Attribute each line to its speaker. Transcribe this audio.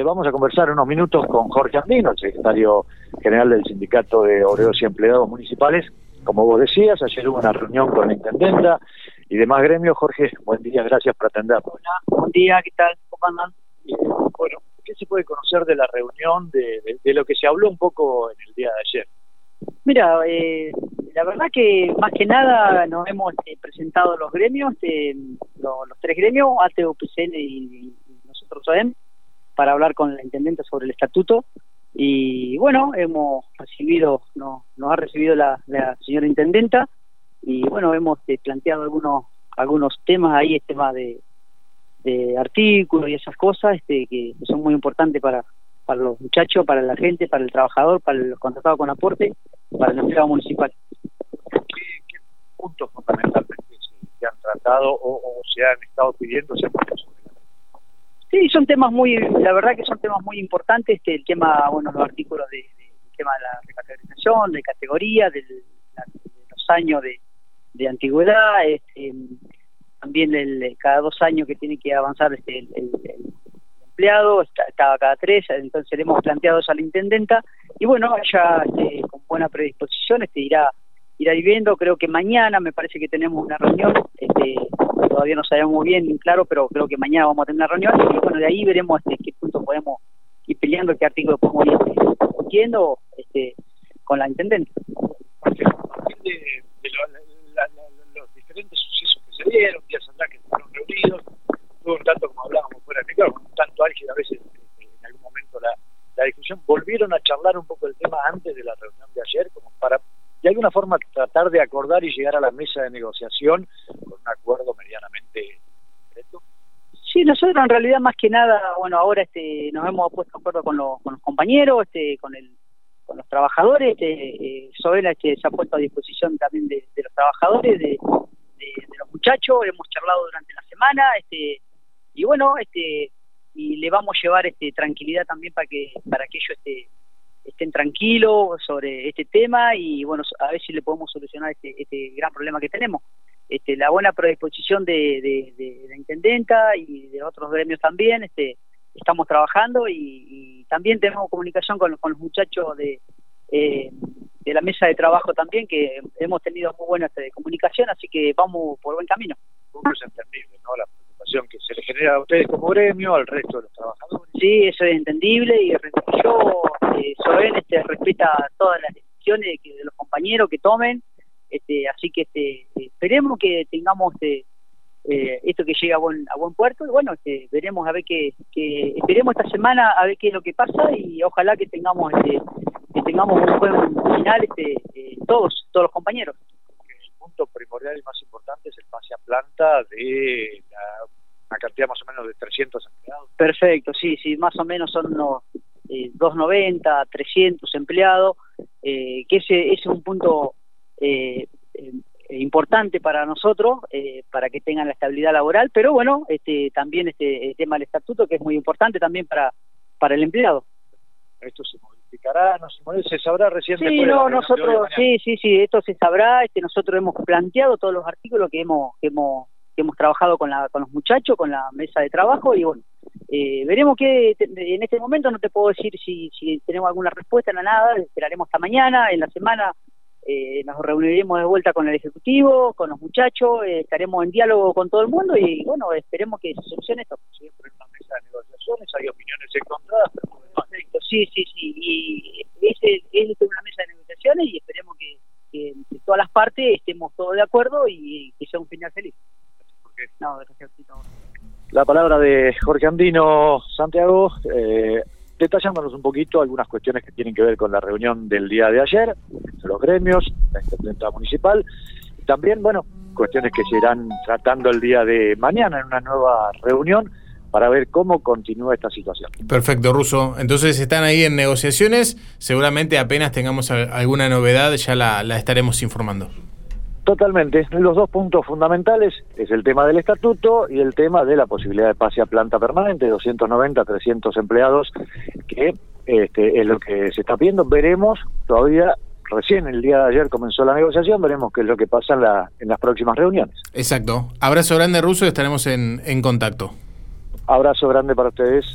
Speaker 1: eh, vamos a conversar unos minutos con Jorge Andino, el secretario general del Sindicato de Obreros y Empleados Municipales. Como vos decías, ayer hubo una reunión con la intendenta y demás gremios. Jorge, buen día, gracias por atendernos.
Speaker 2: Hola, buen día, ¿qué tal? ¿Cómo andan?
Speaker 1: Bueno, ¿qué se puede conocer de la reunión, de, lo que se habló un poco en el día de ayer?
Speaker 2: Mira, eh, la verdad que más que nada nos hemos eh, presentado los gremios, eh, los, tres gremios, ATE, UPCN y, nosotros SOEM, para hablar con la intendente sobre el estatuto. Y bueno, hemos recibido, no, nos ha recibido la, señora intendenta y bueno, hemos eh, planteado algunos algunos temas ahí, el tema de, de artículos y esas cosas este, que, son muy importantes para, para los muchachos, para la gente, para el trabajador, para los contratados con aporte, para el empleado municipal.
Speaker 1: ¿Qué, puntos fundamentales se, han tratado o, se han estado pidiendo? Se
Speaker 2: Sí, son temas muy, la verdad que son temas muy importantes, este, el tema, bueno, los artículos de, tema de la recategorización, de categoría, de, los años de, de antigüedad, este, también el, cada dos años que tiene que avanzar este, el, empleado, estaba cada tres, entonces le hemos planteado a la intendenta, y bueno, ella este, con buena predisposición este, irá irá viviendo, creo que mañana me parece que tenemos una reunión, este, todavía no sabemos muy bien, claro, pero creo que mañana vamos a tener una reunión y bueno, de ahí veremos este, qué punto podemos ir peleando, qué artículo podemos ir este, discutiendo este, con la intendente.
Speaker 1: De, de los diferentes sucesos que se dieron, días atrás que fueron reunidos, tuvo un tanto como hablábamos fuera de claro, un tanto álgido a veces este, en algún momento la, la discusión, volvieron a charlar un poco el tema antes de la reunión de ayer, como para de alguna forma tratar de acordar y llegar a la mesa de negociación con un acuerdo medianamente concreto?
Speaker 2: Sí, nosotros en realidad más que nada, bueno, ahora este, nos hemos puesto de acuerdo con los, con los compañeros, este, con el con los trabajadores, este, eh, este, se ha puesto a disposición también de, los trabajadores, de, los muchachos, hemos charlado durante la semana, este, y bueno, este, y le vamos a llevar este tranquilidad también para que para que ellos este, estén tranquilos sobre este tema y bueno, a ver si le podemos solucionar este, este gran problema que tenemos. Este, la buena predisposición de, de, la intendenta y de otros gremios también, este, estamos trabajando y, también tenemos comunicación con, con los muchachos de, eh, de la mesa de trabajo también, que hemos tenido muy buena este, comunicación, así que vamos por buen camino.
Speaker 1: Es entendible, ¿no? La preocupación que se le genera a ustedes como gremio, al resto de los trabajadores.
Speaker 2: Sí, eso es entendible y yo eh, Soben este, respeta todas las decisiones de, los compañeros que tomen, este, así que este, esperemos que tengamos este, eh, esto que llegue a buen, a buen puerto y bueno, este, veremos a ver qué, que, esperemos esta semana a ver qué es lo que pasa y ojalá que tengamos este, que tengamos un buen final este, eh, todos, todos los compañeros.
Speaker 1: El punto primordial y más importante es el pase a planta de la, una cantidad más o menos de 300 empleados.
Speaker 2: Perfecto, sí, sí, más o menos son unos eh, 290, 300 empleados, eh, que ese, es un punto eh, eh, importante para nosotros, para que tengan la estabilidad laboral, pero bueno, este, también este, el tema del estatuto, que es muy importante también para, para el empleado.
Speaker 1: Esto se modificará, no se, se sabrá recién.
Speaker 2: Sí, no, nosotros, sí, sí, sí, esto se sabrá, este, nosotros hemos planteado todos los artículos que hemos, que hemos, que hemos trabajado con, la, con los muchachos, con la mesa de trabajo, y bueno, eh, veremos que en este momento no te puedo decir si, si tenemos alguna respuesta, no nada, esperaremos hasta mañana, en la semana eh, nos reuniremos de vuelta con el Ejecutivo, con los muchachos, eh, estaremos en diálogo con todo el mundo y bueno, esperemos que se solucione esto.
Speaker 1: Sí, una mesa de negociaciones, hay opiniones encontradas, pero
Speaker 2: Sí, sí, sí, y es, es una mesa de negociaciones y esperemos que, que, todas las partes estemos todos de acuerdo y que sea un final feliz.
Speaker 1: No, gracias la palabra de Jorge Andino Santiago, eh, detallándonos un poquito algunas cuestiones que tienen que ver con la reunión del día de ayer, los gremios, la intendenta municipal, y también, bueno, cuestiones que se irán tratando el día de mañana en una nueva reunión para ver cómo continúa esta situación.
Speaker 3: Perfecto, Ruso. Entonces están ahí en negociaciones, seguramente apenas tengamos alguna novedad ya la estaremos informando.
Speaker 1: Totalmente. Los dos puntos fundamentales es el tema del estatuto y el tema de la posibilidad de pase a planta permanente, 290, 300 empleados, que este, es lo que se está pidiendo. Veremos todavía recién el día de ayer comenzó la negociación, veremos qué es lo que pasa en, la, en las próximas reuniones.
Speaker 3: Exacto. Abrazo grande, Ruso, y estaremos en, en contacto.
Speaker 1: Abrazo grande para ustedes.